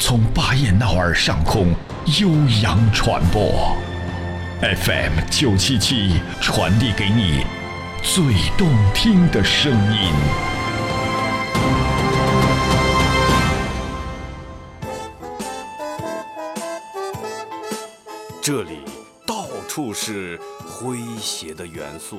从巴彦淖尔上空。悠扬传播，FM 九七七传递给你最动听的声音。这里到处是诙谐的元素，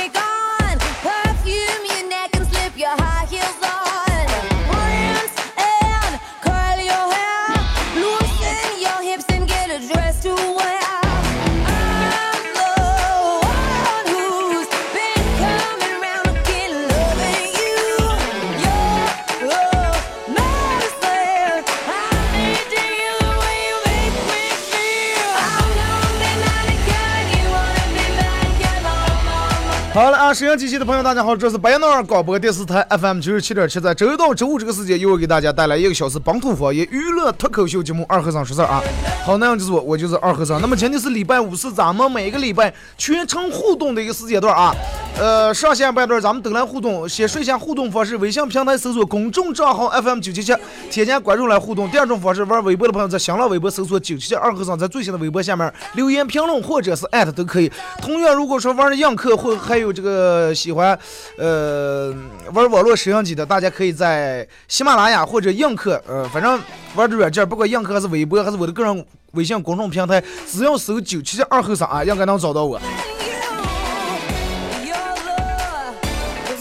啊，沈阳机器的朋友，大家好，这是白淖尔广播电视台 FM 九十七点七，在周一到周五这个时间，又会给大家带来一个小时本土方言娱乐脱口秀节目《二和尚说事儿》啊。好，那样就是我，我就是二和尚。那么今天是礼拜五，是咱们每个礼拜全程互动的一个时间段啊。呃，上下半段咱们都来互动，先说一下互动方式：微信平台搜索公众账号 FM 九七七，添加关注来互动。第二种方式，玩微博的朋友在新浪微博搜索九七七二和尚，在最新的微博下面留言评论或者是艾特都可以。同样，如果说玩的映客或还有这个呃喜欢，呃，玩网络摄像机的，大家可以在喜马拉雅或者映客，呃，反正玩的软件，不管映客还是微博还是我的个人微信公众平台，只要搜九七七二和尚啊，应该能找到我。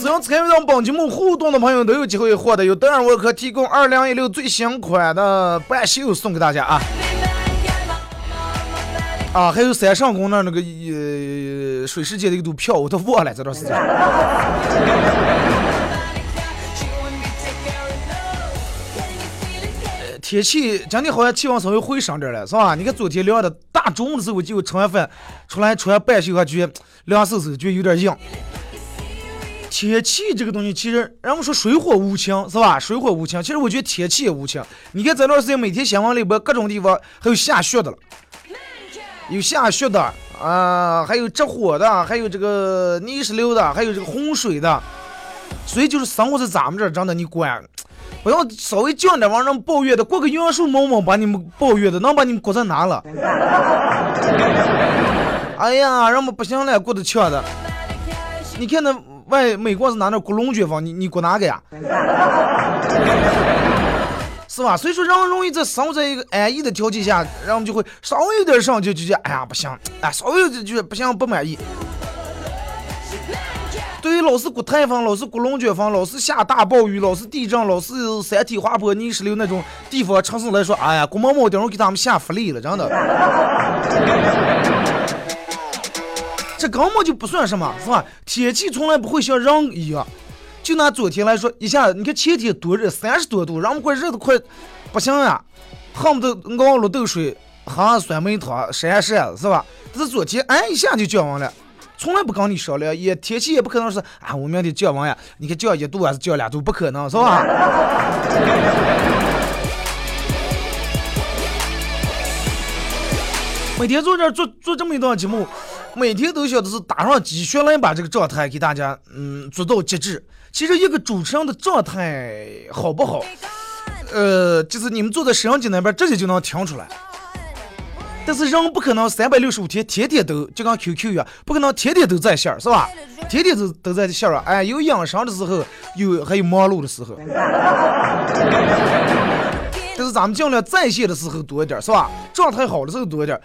只要参与到本节目互动的朋友，都有机会获得由德尔沃克提供二零一六最新款的半袖送给大家啊！啊，还有三上宫那那个呃水世界的一堵票，我都忘了这段时间。天气今天好像气温稍微回升点了，是吧？你看昨天凉的，大中午的时候就吃完饭出来穿半袖还觉凉飕飕，觉得有点硬。天气这个东西，其实人们说水火无情，是吧？水火无情，其实我觉得天气也无情。你看这段时间，每天新闻里边各种地方还有下雪的了，有下雪的啊，还有着火的，还有这个泥石流的，还有这个洪水的。所以就是生活在咱们这儿，真的你管，不要稍微降点往上抱怨的，过个元素某某把你们抱怨的，能把你们过在哪了？哎呀，人们不行了，过得呛的。你看那。外美国是拿那鼓龙卷风，你你鼓哪个呀？是吧？所以说人容易在生活在一个安逸的条件下，然后就会稍微有点上就就觉哎呀不行，哎稍微有就就不行不满意。对于老是刮台风、老是刮龙卷风、老是下大暴雨、老是地震、老是山体滑坡、泥石流那种地方城市来说，哎呀，郭某某等会给他们下福利了，真的。这根本就不算什么，是吧？天气从来不会像人一样。就拿昨天来说，一下你看前天多热，三十多度，让我们快热的快不行呀，恨不得熬绿豆水，喝酸梅汤，扇扇是吧？但是昨天哎一下就降温了，从来不跟你商量，也天气也不可能是啊，我明天降温呀，你看降一度还是降两度，不可能是吧？每天坐这做做这么一段节目。每天都想的是打上鸡血来把这个状态给大家，嗯，做到极致。其实一个主持人的状态好不好，呃，就是你们坐在摄像机那边直接就能听出来。但是人不可能三百六十五天天天都就跟 QQ 一样，不可能天天都在线是吧？天天都都在线啊！哎，有养伤的时候，有还有忙碌的时候。但是咱们尽量在线的时候多一点，是吧？状态好的时候多一点。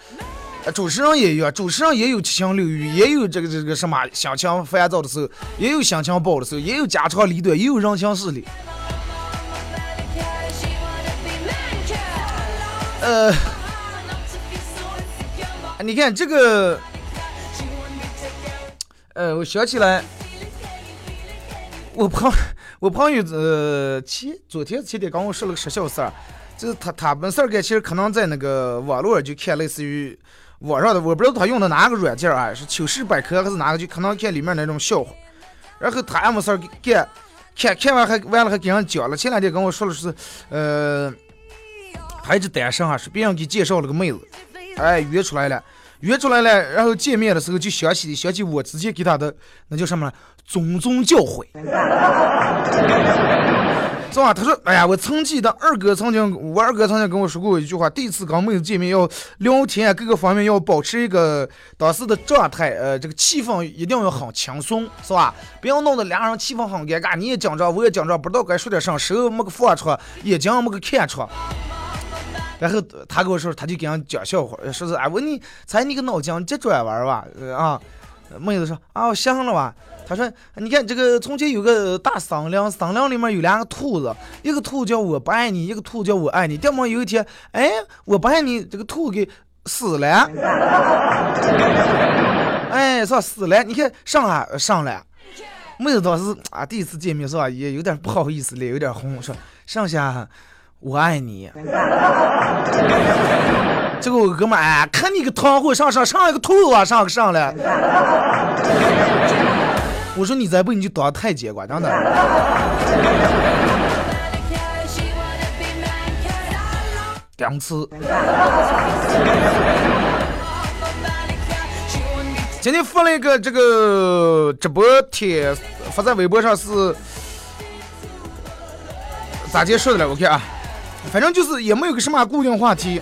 主持人也一样，主持人也有七情六欲，也有这个这个什么心情烦躁的时候，也有心情爆的时候，也有家长里短，也有人情世理。呃，你看这个，呃，我想起来，我朋我朋友呃前昨天前天跟我说了个实小事儿，就是他他没事儿干，其实可能在那个网络上就看类似于网上的，我不知道他用的哪个软件啊，是糗事百科还是哪个，就可能看里面那种笑话，然后他也没事儿干，看看完还完了还给人讲了，前两天跟我说的是，呃。他一直单身啊，是别人给介绍了个妹子，哎，约出来了，约出来了，然后见面的时候就想起想起我之前给他的那叫什么种种教诲，是吧？他说，哎呀，我曾记得二哥曾经，我二哥曾经跟我说过一句话，第一次跟妹子见面要聊天，各个方面要保持一个当时的状态，呃，这个气氛一定要很轻松，是吧？不要弄得两人气氛很尴尬，你也紧张，我也紧张，不知道该说点啥，手没个放出，眼睛没个看出。然后他跟我说，他就给人讲笑话，说是哎，我你猜你个脑筋急转弯吧，啊，妹子说啊，我想了吧。他说，你看这个从前有个大森林，森林里面有两个兔子，一个兔叫我不爱你，一个兔叫我爱你。这么有一天，哎，我不爱你，这个兔给死了，哎，说死了，你看上了上了。妹子当时啊，第一次见面是吧，也有点不好意思，脸有点红，说剩下。我爱你，这个我哥们儿哎，看你个团伙上上上一个兔子啊，上上来。我说你再不你就当太监管，真的。两次。今天发了一个这个直播贴，发在微博上是咋结束的了？我看啊。反正就是也没有个什么固定话题。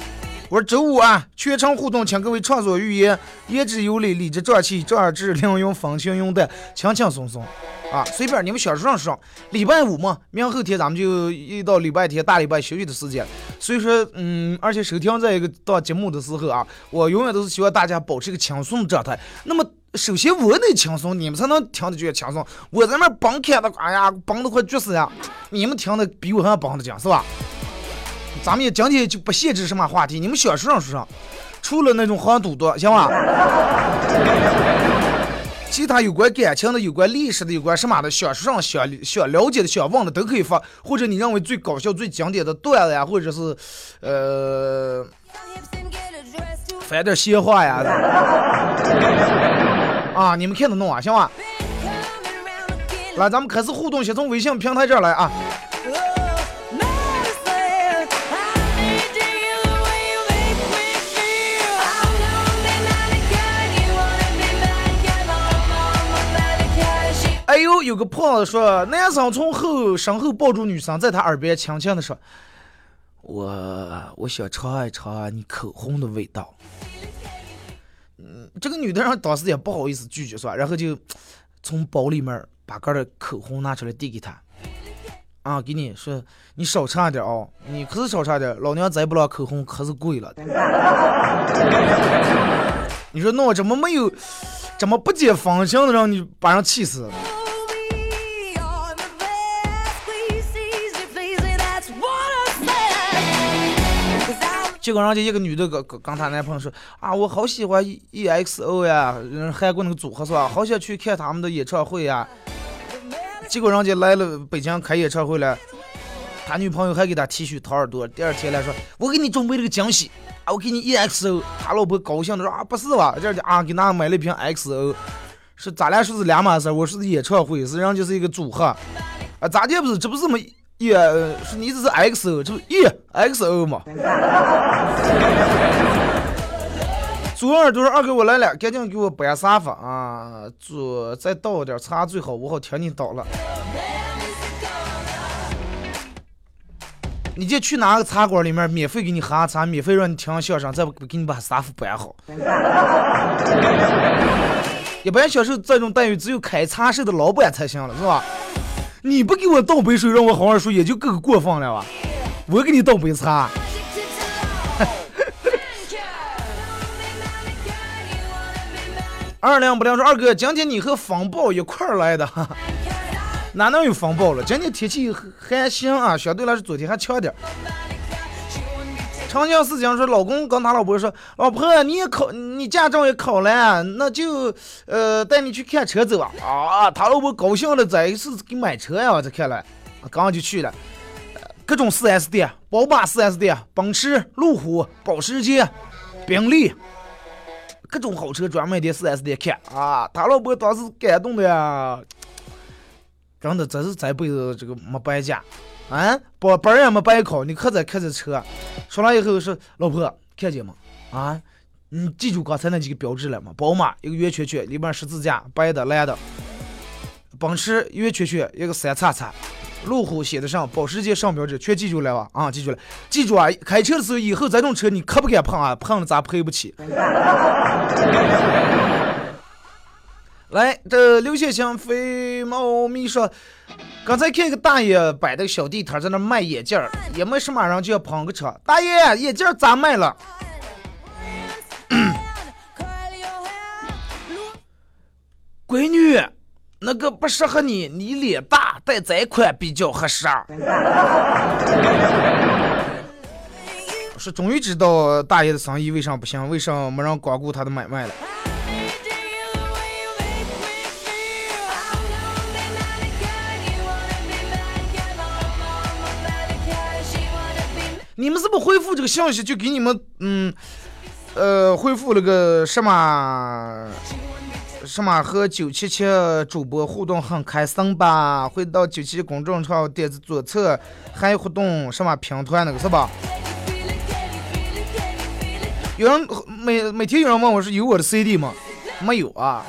我说周五啊，全程互动，请各位畅所欲言，言之有理，理直胀气，壮志凌云，风轻云淡，轻轻松松啊，随便你们想说上说。礼拜五嘛，明后天咱们就一到礼拜天大礼拜休息的时间，所以说，嗯，而且收听这一个到节目的时候啊，我永远都是希望大家保持一个轻松的状态。那么，首先我得轻松，你们才能听得觉轻松。我在那绷开的，哎呀，绷得快绝死呀！你们听的比我还要绷得紧，是吧？咱们也今天就不限制什么话题，你们想说上说上，除了那种黄赌毒，行吧？其他有关感情的、有关历史的、有关什么的，想说上想想了解的、想问的都可以发，或者你认为最搞笑、最经典的段子呀，或者是呃，翻点闲话呀，啊，你们看着弄啊，行吧？来，咱们开始互动，先从微信平台这儿来啊。哎呦，有个胖子说，男生从后身后抱住女生，在他耳边轻轻的说：“我我想尝一尝你口红的味道。”嗯，这个女的让当时也不好意思拒绝，是吧？然后就从包里面把个的口红拿出来递给他，啊，给你说，你少尝点啊，你可是少尝点，老娘再不让口红可是贵了。你说那我怎么没有，怎么不解风情的让你把人气死？结果人家一个女的跟跟跟她男朋友说啊，我好喜欢 E X O 呀，韩国那个组合是吧？好想去看他们的演唱会呀。结果人家来了北京开演唱会了，他女朋友还给他剃须掏耳朵。第二天来说，我给你准备了个惊喜啊，我给你 E X O。他老婆高兴的说啊，不是吧？这啊，给那买了一瓶 X O，是咱俩说是两码事，我说是演唱会，是人家是一个组合啊，咋的不是？这不是么？耶，是你这是 X O，这不耶 X O 嘛。左耳朵二哥我来了，赶紧给我搬沙发啊！左再倒点茶最好，我好听你倒了。你就去哪个茶馆里面，免费给你喝茶，免费让你听相声，再不给你把沙发搬好。一般享受这种待遇，只有开茶室的老板才行了，是吧？你不给我倒杯水，让我好好说，也就够过分了吧？我给你倒杯茶。二两不亮说二哥，今天你和风暴一块儿来的，哪能有风暴了？今天天气还行啊，相对来说昨天还强点儿。长江四江说，老公跟他老婆说，老婆你也考，你驾照也考了，那就呃带你去看车走啊。啊，他老婆高兴的再一次给买车呀，我这看来，刚刚就去了，各种 4S 店，宝马 4S 店，奔驰、路虎、保时捷、宾利，各种好车专卖店 4S 店看啊，他老婆当时感动的呀。真的，这是这辈子这个没白嫁，啊，不本也没白考，你可在开着车，说了以后说老婆看见吗？啊，你记住刚才那几个标志了吗？宝马一个圆圈圈，里面十字架，白的蓝的；奔驰圆圈圈一个三叉叉，路虎写的上，保时捷上标志，全记住了吧？啊，记住了，记住啊！开车的时候以后这种车你可不敢碰啊，碰了咱赔不起。来，这刘先生飞猫咪说，刚才看一个大爷摆的小地摊在那卖眼镜儿，也没什么人就要捧个场。大爷，眼镜咋卖了？闺女，那个不适合你，你脸大，戴这款比较合适。是终于知道大爷的生意为啥不行，为啥没人光顾他的买卖了。你们是不回复这个信息，就给你们嗯呃回复那个什么什么和九七七主播互动很开心吧？会到九七七公众号点子左侧还有互动什么拼团那个是吧？有人每每天有人问我是有我的 CD 吗？没有啊。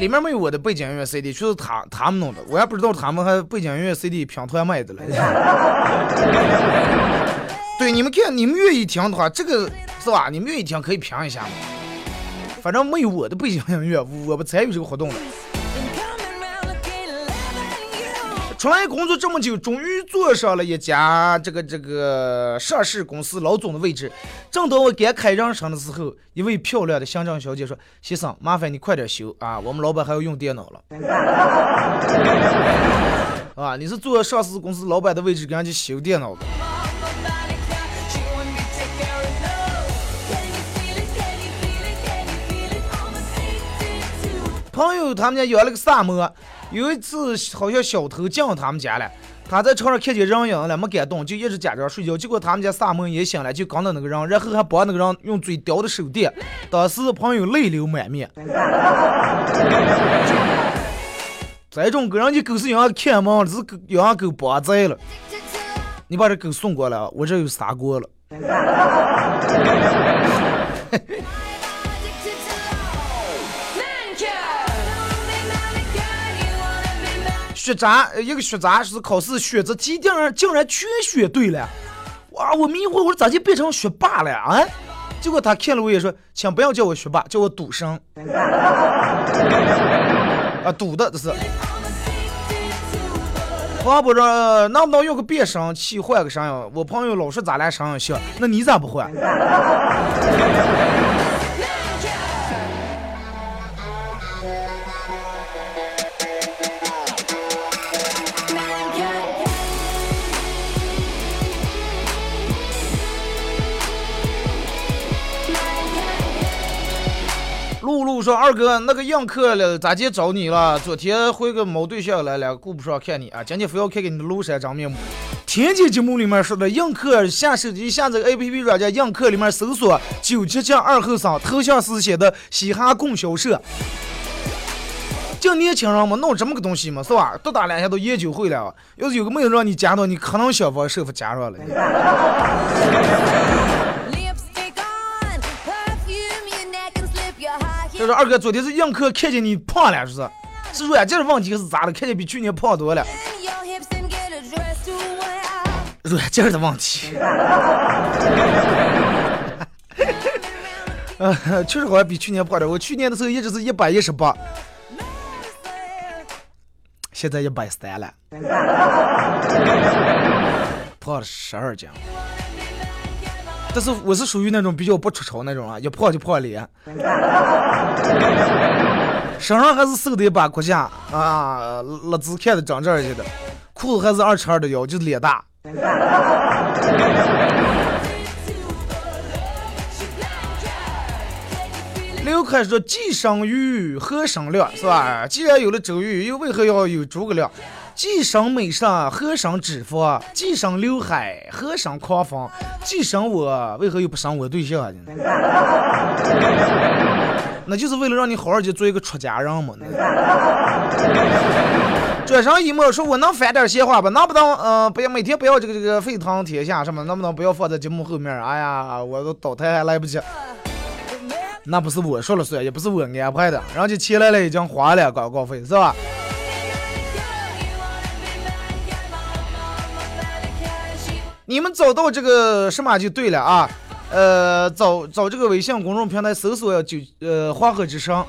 里面没有我的背景音乐 CD，就是他他们弄的，我也不知道他们还背景音乐 CD 平台卖的了。对，你们看，你们愿意听的话，这个是吧？你们愿意听可以评一下嘛。反正没有我的背景音乐，我不参与这个活动了。出来工作这么久，终于坐上了一家这个这个上市公司老总的位置。正当我该开人生的时候，一位漂亮的行政小姐说：“先生，麻烦你快点修啊，我们老板还要用电脑了。”啊，你是坐上市公司老板的位置，给人家修电脑的？朋友他们家养了个萨摩。有一次，好像小偷进他们家了，他在床上看见人影了，没敢动，就一直假装睡觉。结果他们家萨门也醒了，就刚到那个人，然后还帮那个人用嘴叼的手电。当时朋友泪流满面。这种给人家狗是养看门，是养狗帮贼了。你把这狗送过来，我这有砂锅了。学渣，一个学渣是考试选择题，竟然竟然全选对了，哇！我迷惑，我说咋就变成学霸了啊？结果他看了我也说，请不要叫我学霸，叫我赌生。啊，赌的这是。王部长，能不能用个变声器换个声音？我朋友老说咱俩声音像，那你咋不换？说：“二哥，那个映客了，咋接找你了？昨天回个毛对象来了，顾不上看你啊，今天非要看看你的庐山真面目。天津节目里面说的，映客下手机下载 A P P 软件，映客里面搜索九七七二后生，头像是写的嘻哈供销社。就年轻人嘛，弄这么个东西嘛，是吧？多打两下都研究会了。要是有个妹子让你加到，你可能想方设法加上了。”就是：“二哥，昨天是映客看见你胖了，是是？是软件的问题是咋的？看见比去年胖多了。软件的问题。呃，确实好像比去年胖点。我去年的时候一直是一百一十八，现在一百三了，胖了十二斤。”但是我是属于那种比较不出丑那种啊，一胖就胖脸，身上还是瘦的一把骨架啊，勒子看的长这儿去的，裤子还是二尺二的腰，就是脸大。刘凯说：“既生瑜，何生亮？是吧？既然有了周瑜，又为何要有诸葛亮？既生美色，何生脂肪？既生刘海，何生狂风？既生我，为何又不生我对象？那就是为了让你好好去做一个出家人嘛。转身一抹说：“我能翻点闲话吧？能不能？嗯，不要每天不要这个这个沸腾天下什么？能不能不要放在节目后面？哎呀，我都倒台还来不及。”那不是我说了算，也不是我安排的，人家钱来了已经花了广告费，是吧？你们找到这个什么就对了啊，呃，找找这个微信公众平台搜索九呃黄河之声，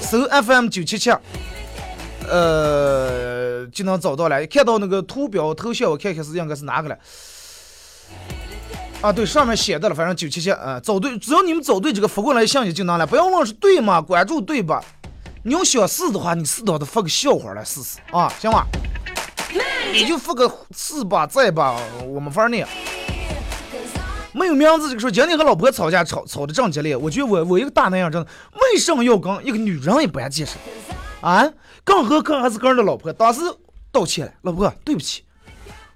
搜 FM 九七七，呃就能找到了。看到那个图标头像，我看看是应该是哪个了。啊，对，上面写的了，反正九七七，啊，找对，只要你们找对这个发过来信息就能了，不要问是对吗？关注对吧？你要想试的话，你适当的发个笑话来试试啊，行吧？你就发个是吧，在吧，我们玩呢。没有名字这个说，今天和老婆吵架，吵吵的正激烈，我觉得我我一个大男人真的，为什么要跟一个女人也不爱解释？啊，更何况还是跟人的老婆，当时道歉了，老婆对不起，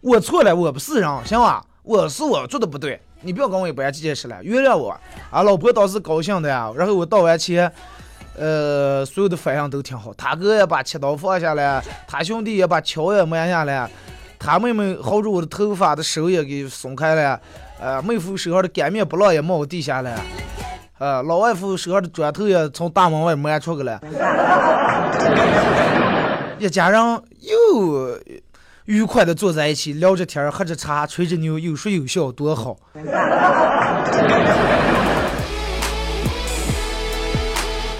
我错了，我不是人，行吧？我是我做的不对，你不要跟我也不要解释了，原谅我。啊，老婆当时高兴的呀，然后我道完歉，呃，所有的反应都挺好。他哥也把切刀放下来，他兄弟也把锹也埋下来，他妹妹薅住我的头发的手也给松开了，呃，妹夫手上的擀面不浪也冒地下来，呃，老外夫手上的砖头也从大门外迈出去了，一家人又。愉快的坐在一起聊着天喝着茶，吹着牛，有说有笑，多好！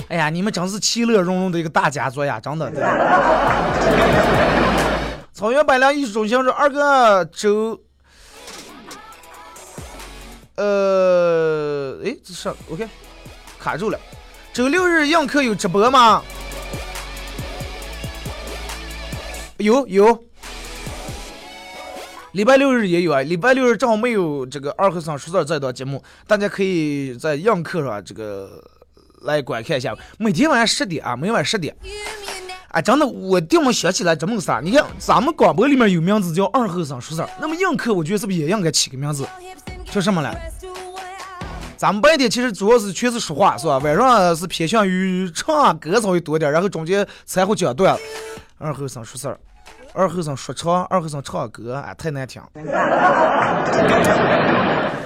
哎呀，你们真是其乐融融的一个大家族呀，真的。草原百良艺术中心说：“二哥周，呃，哎，这是 OK，卡住了。周六日映客有直播吗？有有。”礼拜六日也有啊，礼拜六日正好没有这个二和尚说事这档节目，大家可以在映客上这个来观看一下。每天晚上十点啊，每晚十点。啊，真的，我这么想起来这么个事儿。你看，咱们广播里面有名字叫二后生说事儿，那么映客我觉得是不是也应该起个名字，叫什么来？咱们白天其实主要是全是说话，是吧？晚上是偏向于唱歌稍微多点，然后中间才会讲段。二后生说事儿。二后生说唱，二后生唱歌，啊，太难听。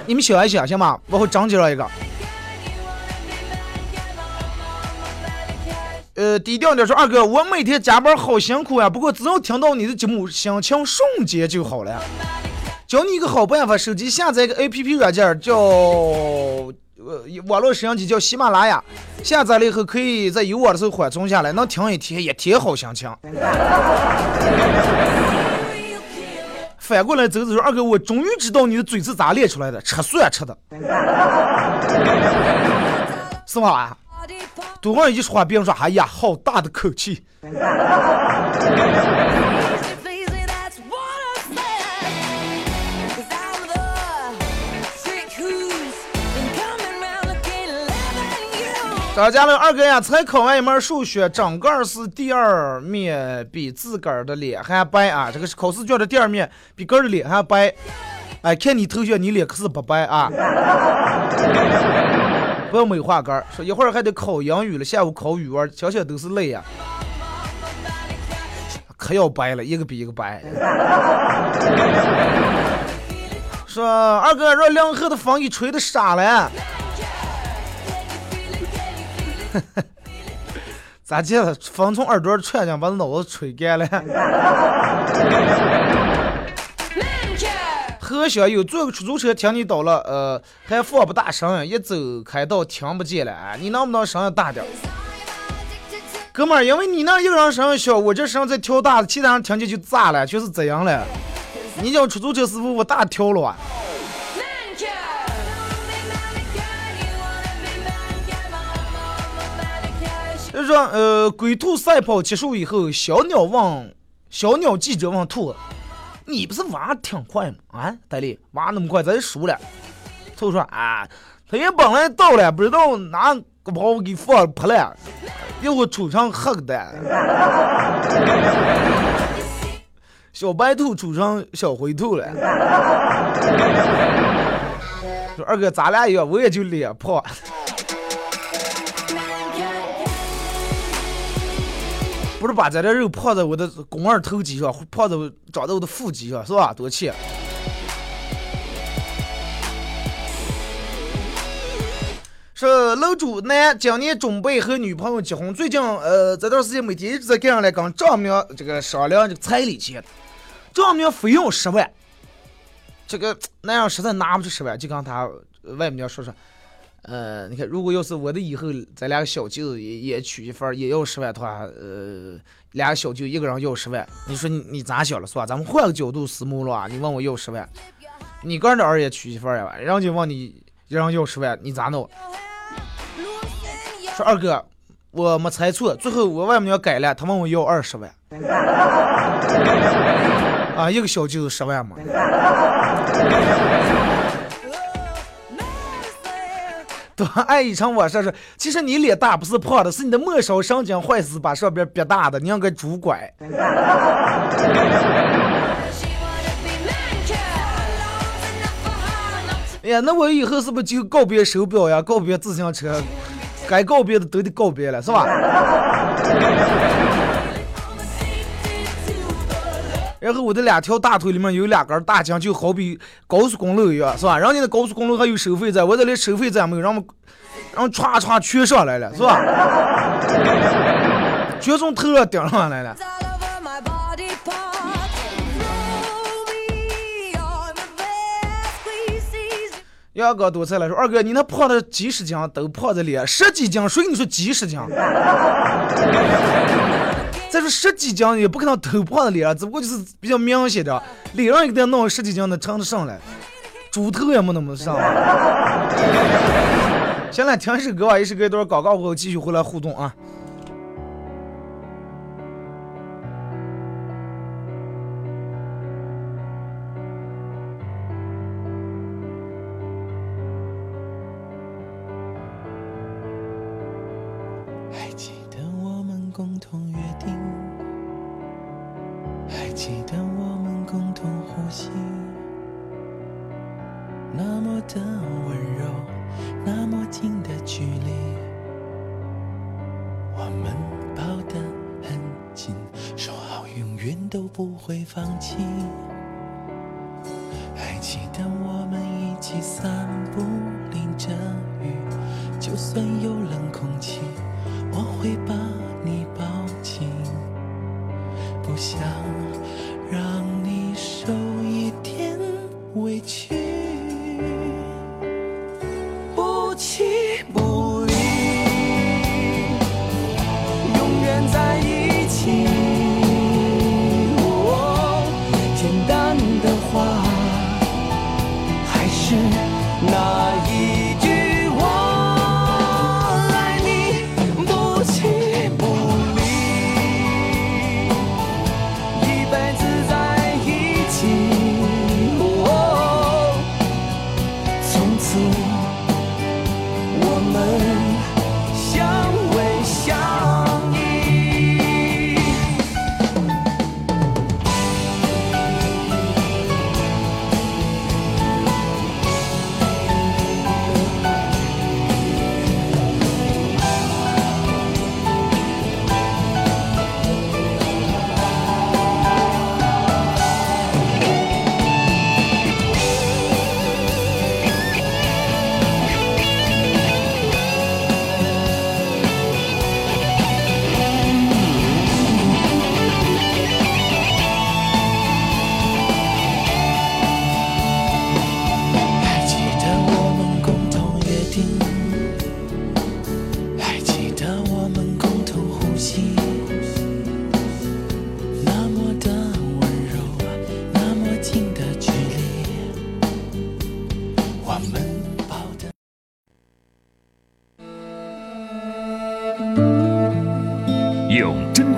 你们想一想，行吗？往后张介绍一个。呃，低调点说，二哥，我每天加班好辛苦呀，不过只要听到你的节目，心情瞬间就好了。教你一个好办法，手机下载一个 APP 软件，叫。呃，网络摄像机叫喜马拉雅，下载了以后可以在有网的时候缓冲下来，能听一天，也挺好心情。反过来走走说，二哥，我终于知道你的嘴是咋练出来的，吃蒜吃的，是吧？多会一说话，别人说，哎呀，好大的口气。张家的二哥呀，才考完一门数学，整个是第二面比自个儿的脸还白啊！这个是考试卷的第二面，比个儿的脸还白。哎，看你头像，你脸可是不白啊！不要美化杆儿，说一会儿还得考英语了，下午考语文，想想都是累呀。可要白了，一个比一个白。说二哥，让梁河的风给吹的傻了。咋接了？风从耳朵窜进，把脑子吹干了。车小有坐个出租车听你倒了呃还放不大声一走开到听不见了你能不能声音大点哥们儿因为你那一个人声音小我这声音再调大其他人听见就炸了就是这样嘞你叫出租车师傅我大调了啊。让呃，龟兔赛跑结束以后小鸟望小鸟记者望兔你不是挖挺快吗？啊，戴笠挖那么快，咱就输了？”兔说：“啊，他也本来到了，不知道哪个把我给放扑了，要我出场黑的。”小白兔出成小灰兔了。说二哥，咱俩一样，我也就脸胖。不是把咱这肉泡在我的肱二头肌上，泡在长在我的腹肌上，是吧？多气！说楼主男今年准备和女朋友结婚，最近呃这段时间每天一直在干上来跟丈母娘这个商量这个彩礼钱，丈母娘非要十万，这个男人实在拿不出十万，就跟他外母娘说说。呃，你看，如果要是我的以后，咱俩小舅也也娶一份也要十万的话，呃，俩小舅一个人要十万，你说你你咋想了是吧？咱们换个角度思路了啊，你问我要十万，你个人的儿也娶一份呀，人家问你一人要十万，你咋弄？说二哥，我没猜错，最后我外母要改了，他问我要二十万，啊，一个小舅十万嘛。多爱一场晚上说，其实你脸大不是胖的，是你的末梢神经坏死把上边憋大的，你像个拄拐。哎呀，那我以后是不是就告别手表呀，告别自行车，该告别的都得告别了，是吧？然后我的两条大腿里面有两根大筋，就好比高速公路一样，是吧？人家的高速公路还有收费站，我这里收费站没有，让我们，让歘歘全上来了，是吧？全从头上顶上来了。杨哥多菜了，说二哥，你那胖的几十斤都胖在脸，十几斤，谁跟你说几十斤？再说十几斤也不可能头胖的脸，只不过就是比较明显的，脸上一定弄十几斤的称得上来，猪头也没那么上。行了，听一首歌吧，一首歌一段广告过后继续回来互动啊。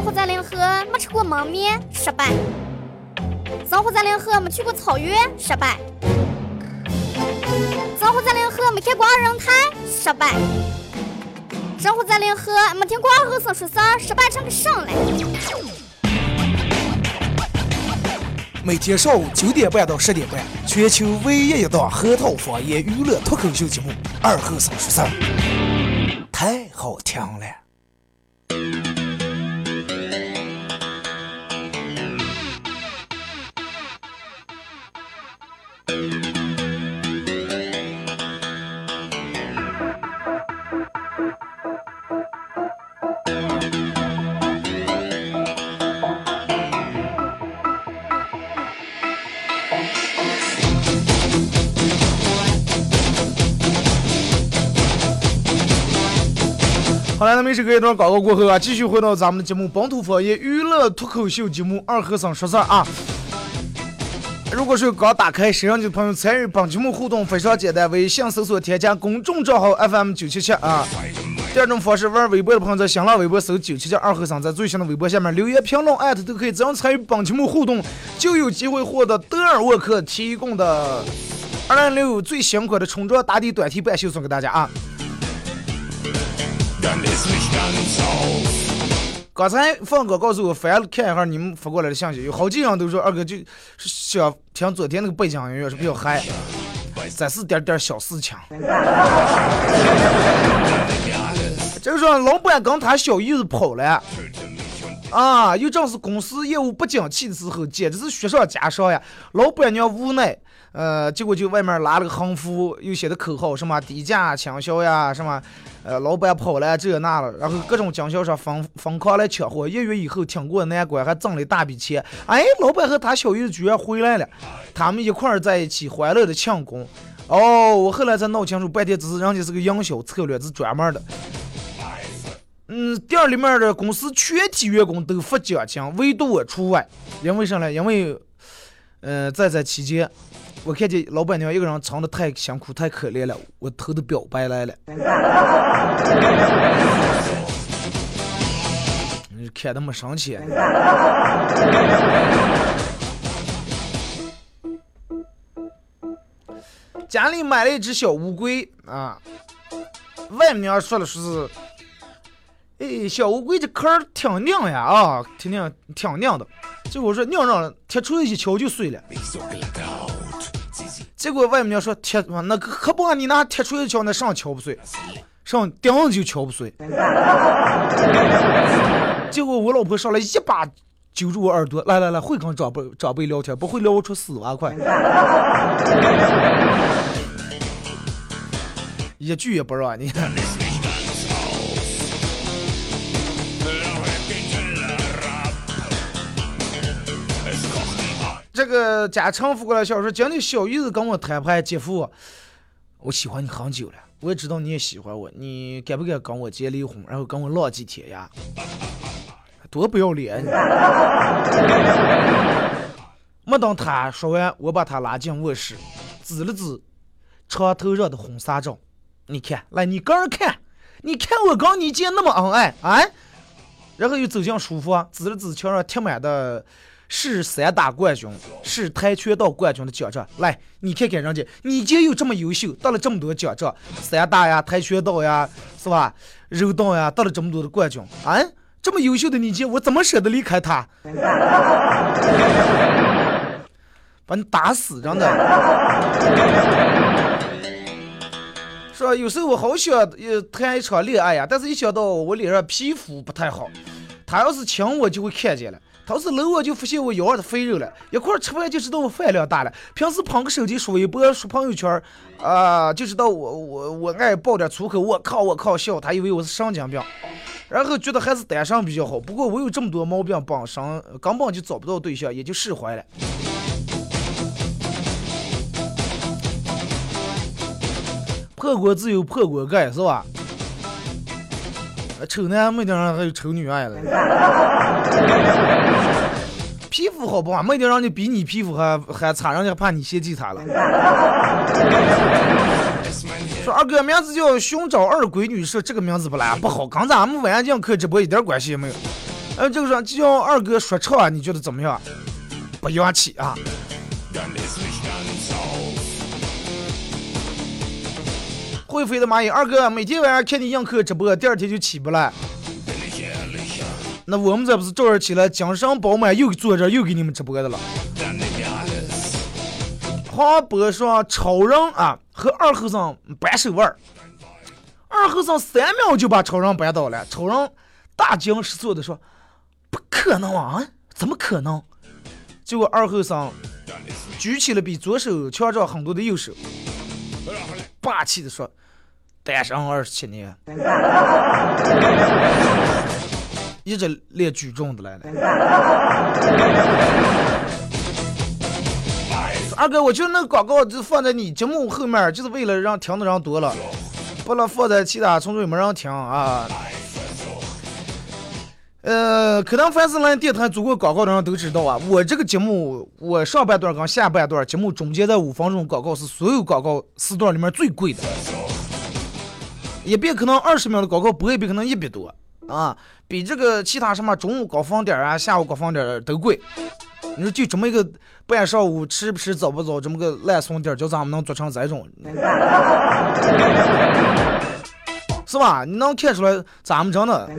生活在临河，没吃过焖面，失败；生活在临河，没去过草原，失败；生活在临河，没看过二人台，失败；生活在临河，没听过二后生说事儿，失败成个神了。每天上午九点半到十点半，全球唯一一档核桃方言娱乐脱口秀节目《二后生说事儿》，太好听了。好了，那么是隔一段广告过后啊，继续回到咱们的节目《本土方言娱乐脱口秀节目二和尚说事儿》啊。如果是刚打开摄像机的朋友，参与本节目互动非常简单，微信搜索添加公众账号 FM 九七七啊。第二种方式，玩微博的朋友在新浪微博搜九七七二和尚，在最新的微博下面留言评论艾特都可以，只要参与本节目互动，就有机会获得德尔沃克提供的二零六最新款的冲装打底短 T 半袖送给大家啊。刚才放哥告诉我，翻看一下你们发过来的信息，有好几人都说二哥就是想听昨天那个背景音乐是比较嗨，再是点点小事情。就是说老板跟他小姨子跑了，啊，又正是公司业务不景气的时候，简直是雪上加霜呀！老板娘无奈，呃，结果就外面拉了个横幅，又写的口号，什么低价倾销呀，什么，呃，老板跑了这那了，然后各种经销商疯疯狂来抢货，一月以后挺过难关，还挣了一大笔钱。哎，老板和他小姨子居然回来了，他们一块儿在一起欢乐的庆功。哦，我后来才闹清楚，半天只是人家是个营销策略，是专门的。嗯，店里面的公司全体员工都发奖金，唯独我除外。因为啥呢？因为，呃，在这期间，我看见老板娘一个人撑的太辛苦、太可怜了，我偷的表白来了。你看那么生气。家里买了一只小乌龟啊，外面说了说是。哎，小乌龟这壳儿挺硬呀，啊，挺硬，挺硬的。结果说硬让贴出去一敲就碎了。结果外面说贴，那可不，你拿贴出去敲，那上敲不碎，上钉子就敲不碎。结果我老婆上来一把揪住我耳朵，来来来，会跟长辈长辈聊天，不会聊出四万块。一句也不让你。这个家常发过来消息说，今天小姨子跟我谈判，姐夫，我喜欢你很久了，我也知道你也喜欢我，你敢不敢跟我结离婚，然后跟我浪几天呀？多不要脸！没等他说完，我把他拉进卧室，指了指床头上的婚纱照，你看，来你个人看，你看我跟你姐那么恩爱啊？然后又走进书房，指了指墙上贴满的。是散打冠军，是跆拳道冠军的奖状，来，你看看人家，你姐又这么优秀，得了这么多奖状，散打呀、跆拳道呀，是吧？柔道呀，得了这么多的冠军，啊，这么优秀的你姐，我怎么舍得离开她？把你打死，真的。是吧？有时候我好想呃谈一场恋爱呀，但是一想到我脸上皮肤不太好。他要是亲我就会看见了，他要是搂我就发现我腰上的肥肉了，一块儿吃饭就知道我饭量大了。平时捧个手机刷微博、刷朋友圈，啊、就知道我我我爱爆点粗口，我靠我靠笑，他以为我是神经病，然后觉得还是单身比较好。不过我有这么多毛病傍身，根本就找不到对象，也就释怀了。破锅自有破锅盖，是吧？丑男没顶上还有丑女爱了。皮肤好不好？没顶让你比你皮肤还还差，人家怕你嫌弃他了。说二哥名字叫寻找二闺女，说这个名字不赖，不好，跟咱们晚上课直播一点关系也没有。呃，这个说叫二哥说唱啊，你觉得怎么样？不洋气啊。会飞的蚂蚁，二哥每天晚上看你映客直播，第二天就起不来。那我们这不是早上起来，精神饱满，又坐这又给你们直播的了。黄渤说超人啊和二和尚扳手腕，二和尚三秒就把超人扳倒了。超人大惊失色的说：“不可能啊，怎么可能？”结果二和尚举起了比左手强壮很多的右手，霸气的说：“单身二十七年，一直练举重的来了。”二哥，我觉得那个广告就放在你节目后面，就是为了让听的人多了，不能放在其他从这没人听啊。呃，可能凡是来电台做过广告的人都知道啊，我这个节目，我上半段跟下半段节目中间的五分钟广告是所有广告时段里面最贵的，一遍可能二十秒的广告播一比可能一百多啊，比这个其他什么中午高峰点啊、下午高峰点都贵。你说就这么一个半上午吃不吃早不早，这么个烂怂点，叫咱们能做成这种，是吧？你能看出来咱们真的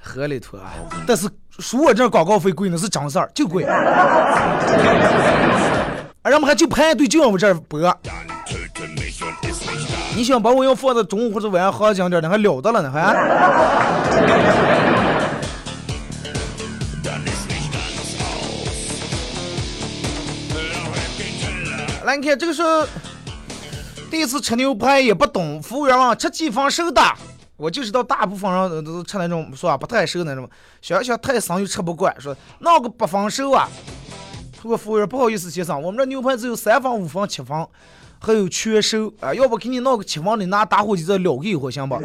合里头啊？但是说我这广告费贵呢是真事儿，就贵，啊人们还就排队就往我这儿播。你想把我要放在中午或者晚上好讲点的，还了得了呢还？来，你看这个是第一次吃牛排也不懂，服务员问吃几分熟的，我就知道大部分人都吃那种是吧不太熟那种，想想太生又吃不惯，说闹个八分熟啊。这个服务员不好意思先生，我们这牛排只有三分、五分、七分，还有全熟啊，要不给你闹个七分的，拿打火机再燎个一会行吧？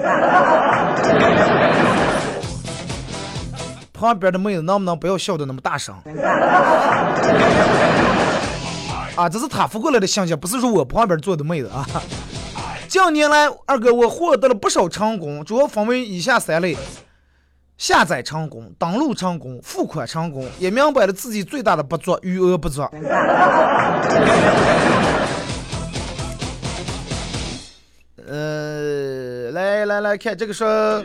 旁边的妹子能不能不要笑的那么大声？啊，这是他发过来的信息，不是说我旁边坐的妹子啊。近年来，二哥我获得了不少成功，主要分为以下三类：下载成功、登录成功、付款成功，也明白了自己最大的不足，余额不足。呃，来来来看这个说，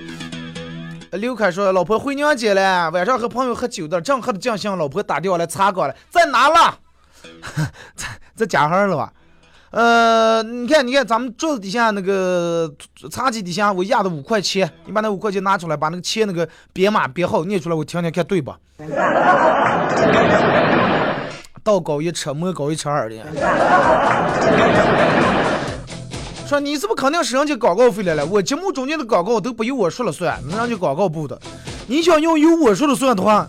刘凯说，老婆回娘家了，晚上和朋友喝酒的，正喝的尽兴，老婆打电话来查岗了，在哪了？在在家上了吧？呃，你看，你看，咱们桌子底下那个茶几底下，我压的五块钱，你把那五块钱拿出来，把那个钱那个编码编好，念出来，我听听看对不？道高一尺，魔高一尺二的。说你是不是肯定是人家广告费来了？我节目中间的广告都不由我说了算，那人家广告部的。你想要由我说了算的话，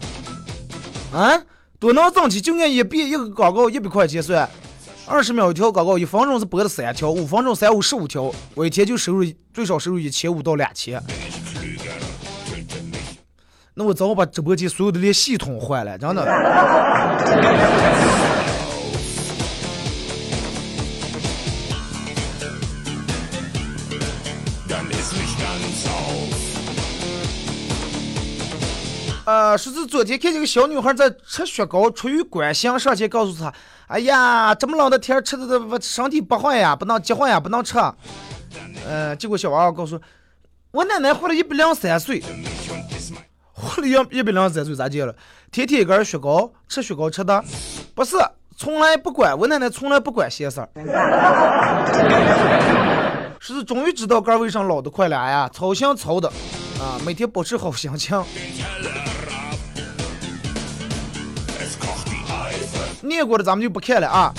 啊？多能挣钱，就按一遍一个广告一百块钱算，二十秒一条广告，一分钟是播了三条，五分钟三五十五条，我一天就收入最少收入一千五到两千。那我早把直播间所有的连系统换了，真的。呃，说是昨天看见个小女孩在吃雪糕，出于关心上前告诉她：“哎呀，这么冷的天吃的这身体不好呀，不能结婚呀，不能吃。”呃，结果小娃娃告诉我奶奶活了一百零三岁，活了一一百零三岁咋接了？天天一根雪糕，吃雪糕吃的，不是从来不管我奶奶从来不管闲事儿。说是终于知道哥为啥老得快了呀，操心操的。啊，每天保持好心情。念过的咱们就不看了啊。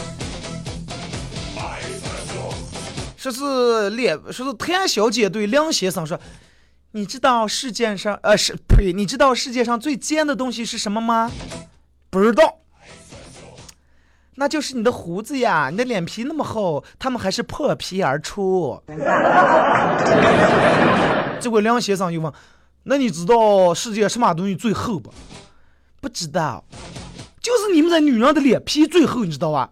说是列，说是谭小姐对梁先生说：“你知道世界上，呃，是呸，你知道世界上最尖的东西是什么吗？不知道。那就是你的胡子呀，你的脸皮那么厚，他们还是破皮而出。结果梁先生又问：那你知道世界什么东西最厚不？不知道，就是你们这女人的脸皮最厚，你知道吧？”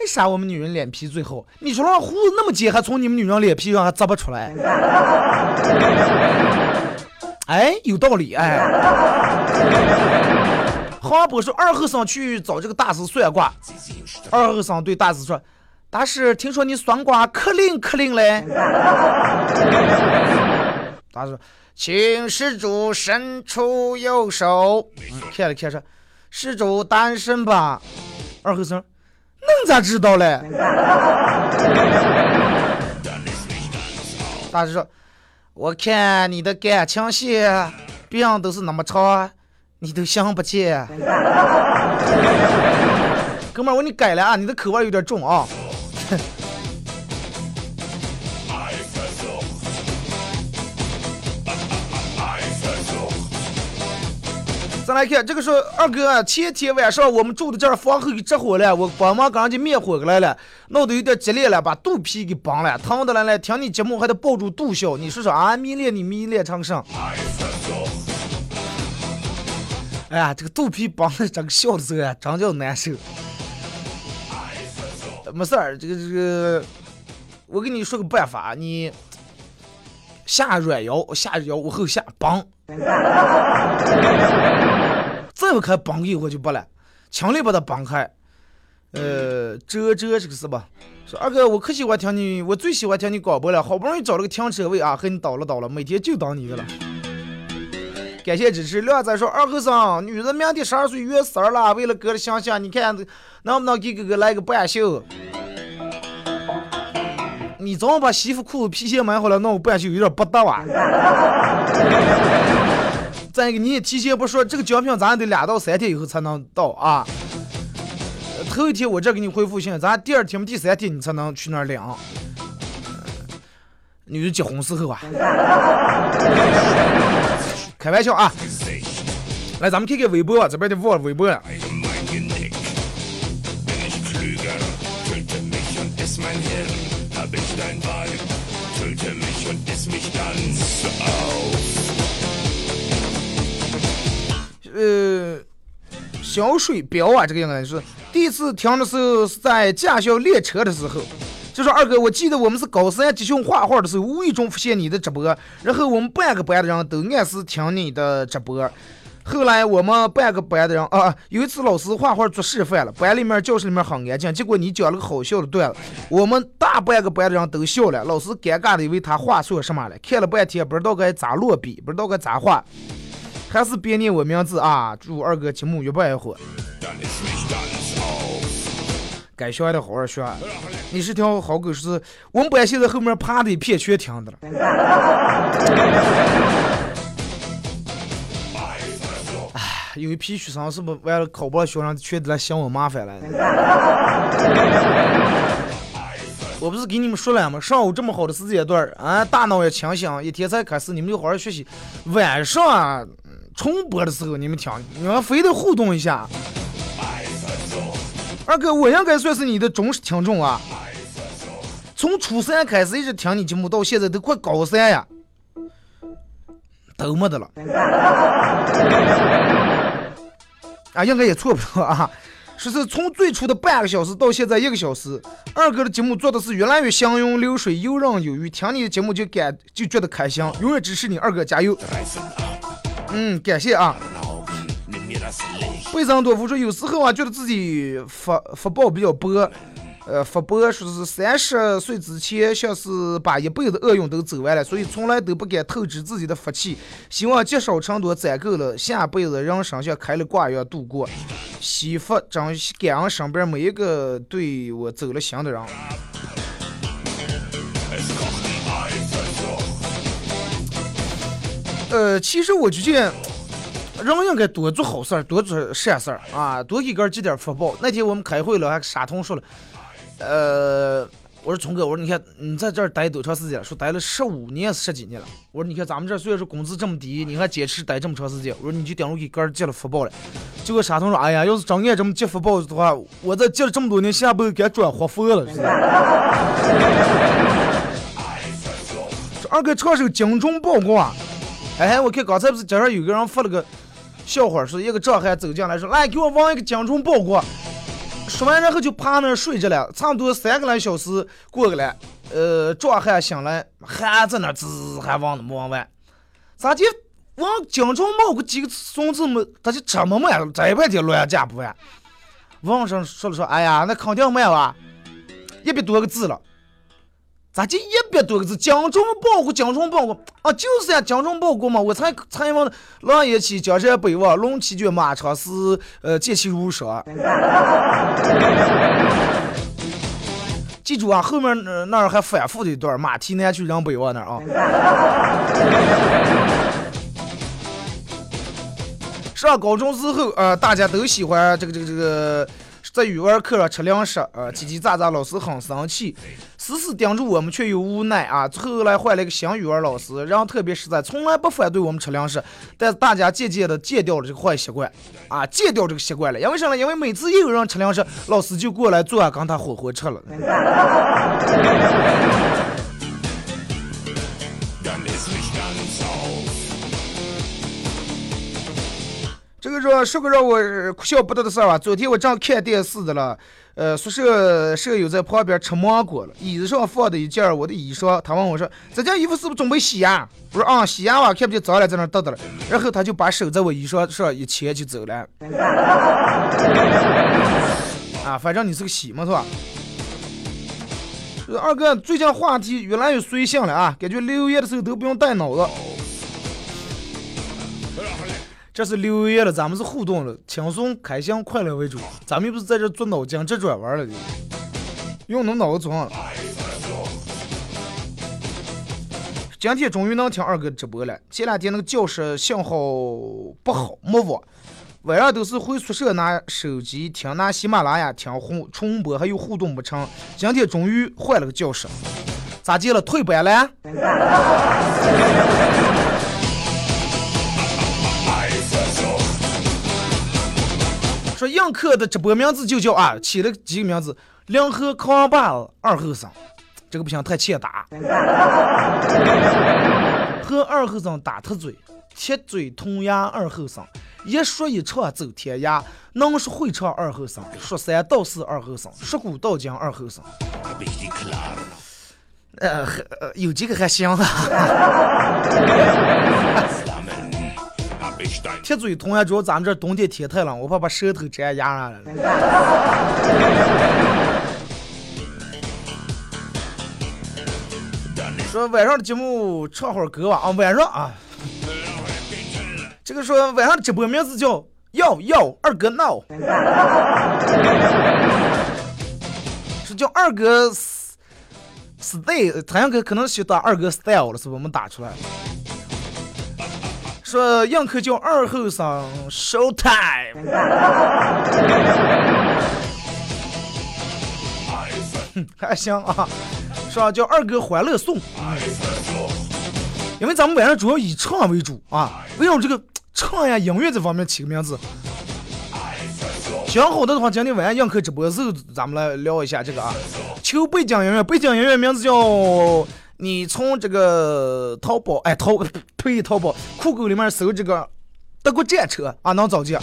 为啥我们女人脸皮最厚？你说那胡子那么尖，还从你们女人脸皮上还扎不出来？哎，有道理哎。黄渤说二和尚去找这个大师算卦，二和尚对大师说：“大师，听说你算卦可灵可灵嘞。”大师说：“请施主伸出右手。”嗯看了看说：“施主单身吧。”二和尚。能咋知道嘞？大师说：“我看你的感情线病都是那么长，你都想不起。”哥们儿，我给你改了啊，你的口味有点重啊。再来看，这个说二哥，前天晚上我们住的这儿房后给着火了，我帮忙给人家灭火过来了，闹得有点激烈了，把肚皮给崩了，疼的来来，听你节目还得抱住肚笑，你说说啊，迷恋你迷恋成什？哎呀，这个肚皮崩的，这个笑的时候呀，真叫难受。没事儿，这个这个，我给你说个办法，你下软腰，下腰往后下绑。再不开绑一会就不了，强力把它绑开。呃，遮遮这个是吧？说二哥，我可喜欢听你，我最喜欢听你广播了。好不容易找了个停车位啊，和你倒了倒了，每天就当你的了。感谢支持。靓仔说二和尚，女人明天十二岁月生了，为了哥的形象，你看能不能给哥哥来个半袖？你早把西服裤子皮鞋买好了，弄个半袖有点不搭啊。再一个，你也提前不说，这个奖品咱得两到三天以后才能到啊。头一天我这给你回复信，咱第二天、第三天你才能去那儿领。女的结婚时候啊，开玩笑啊。来，咱们看看微博，这边的忘了微博了。小水表啊，这个应该是第一次听的时候是在驾校练车的时候。就说二哥，我记得我们是高三集训画画的时候，无意中发现你的直播，然后我们半个班的人都按时听你的直播。后来我们半个班的人啊，有一次老师画画做示范了，班里面教室里面很安静，结果你讲了个好笑的段子，我们大半个班的人都笑了，老师尴尬的以为他画错什么了，看了半天不知道该咋落笔，不知道该咋画。还是别念我名字啊！祝二哥节目越办越火。该学的好好学。你是条好狗，是我们班现在后面趴的一片全听的了。哎，有一批学生是不完了考不上学生，全来嫌我麻烦了。我不是给你们说了吗？上午这么好的时间段啊，大脑也清醒，一天才开始，你们就好好学习。晚上啊。重播的时候你们听，你们非得互动一下。二哥，我应该算是你的忠实听众啊。从初三开始一直听你节目，到现在都快高三呀，都没得了。啊，应该也错不了啊。说是从最初的半个小时到现在一个小时，二哥的节目做的是越来越行云流水、游刃有余。听你的节目就感就觉得开心，永远支持你，二哥加油。嗯，感谢啊。贝森多夫说，有时候啊，觉得自己福福报比较薄，呃，福薄说是三十岁之前，像是把一辈子厄运都走完了，所以从来都不敢透支自己的福气，希望积少成多，攒够了，下辈子人生像开了挂一样度过。惜福，珍感恩身边每一个对我走了心的人。呃，其实我觉得人应该多做好事儿，多做善事儿啊，多给个积点福报。那天我们开会了，还沙通说了，呃。我说聪哥，我说你看你在这儿待多长时间了？说待了十五年十几年了。我说你看咱们这虽然说工资这么低，你还坚持待这么长时间。我说你就顶着给个人积了福报了。结果沙通说，哎呀，要是真按这么积福报的话，我这积了这么多年，下辈子该转活佛了。这二哥唱首精忠报国。哎，我看刚才不是街上有个人发了个笑话，说一个壮汉走进来说，来给我望一个精忠报国。说完，然后就趴那儿睡着了，差不多三个来小时过去了。呃，壮汉醒来还在那滋，还忘了没忘完。咋的？往京城冒个几个孙子么？他就这么慢，这一半天乱讲不完。网上说了说，哎呀，那肯定慢吧，一百多个字了。咋就一百多个字？江中报国，江中报国啊，就是呀，江中报国嘛。我才才问，狼烟起，江山北望，龙骑卷，马长嘶，呃，剑气如霜。记住啊，后面那儿还反复的一段，马蹄南去，人北望那儿啊。上高中之后，呃，大家都喜欢这个这个这个。在语文课上吃零食，呃，叽叽喳喳，老师很生气，死死盯住我们，却又无奈啊。后来换了一个新语文老师，人特别实在，从来不反对我们吃零食，但是大家渐渐的戒掉了这个坏习惯，啊，戒掉这个习惯了。因为啥呢？因为每次一有人吃零食，老师就过来坐，跟他混混吃了。个说说个让我哭笑不得的事儿啊！昨天我正看电视的了，呃，宿舍舍友在旁边吃芒果了，椅子上放的一件我的衣裳，他问我说：“这件衣服是不是准备洗呀？”我说：“啊，洗呀我，看不见脏了，在那嘚嘚了。”然后他就把手在我衣裳上一牵就走了。啊，反正你是个洗嘛，是吧？二哥，最近话题越来越随性了啊，感觉留言的时候都不用带脑子。这是留言了，咱们是互动了，轻松、开心、快乐为主。咱们又不是在这做脑筋急转弯了，用侬脑子装了。今天终于能听二哥直播了。前两天那个教室信号不好，没网，晚上都是回宿舍拿手机听，拿喜马拉雅听互重播，还有互动不成。今天终于换了个教室，咋地了？退班了？说映客的直播名字就叫啊，起了几个名字：联合扛把子二后生，这个不行，太欠打。和二后生打特嘴，铁嘴铜牙二后生，一说一唱走天涯，能说会唱二后生，说三道四二后生，说古道今二后生。呃，有几个还行啊。铁嘴铜牙，主要咱们这冬天天太冷，我怕把舌头粘牙上了。说晚上的节目唱会儿歌吧啊，晚上啊。这个说晚上的直播名字叫要要二哥闹，是叫二哥 stay，他应该可能写打二哥 style 了，是不？我们打出来。说映客叫二后生 show time，还行啊。是吧叫二哥欢乐颂，因为咱们晚上主要以唱为主啊，为什么这个唱呀音乐这方面起个名字？想好的的话，今天晚上映客直播时候，咱们来聊一下这个啊。求背景音乐，背景音乐名字叫。你从这个淘宝，哎，淘，呸，淘宝酷狗里面搜这个德国战车啊，能找见，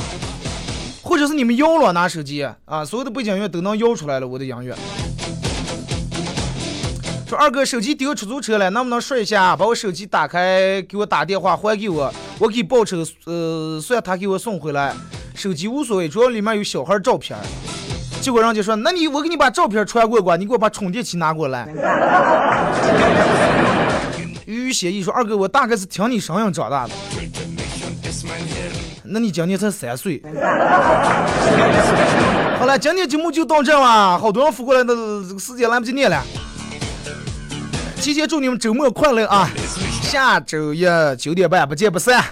或者是你们摇了拿手机啊，所有的背景音乐都能摇出来了。我的音乐。说二哥手机丢出租车了，能不能说一下，把我手机打开，给我打电话还给我，我给报酬，呃，算他给我送回来。手机无所谓，主要里面有小孩照片。结果人家说，那你我给你把照片传过关，你给我把充电器拿过来。于协议说，二哥，我大概是听你声音长大的。那你今年才三岁。好了，今天节目就到这吧，好多人扶过来的这个时间来不及念了。提前祝你们周末快乐啊！下周一九点半不见不散。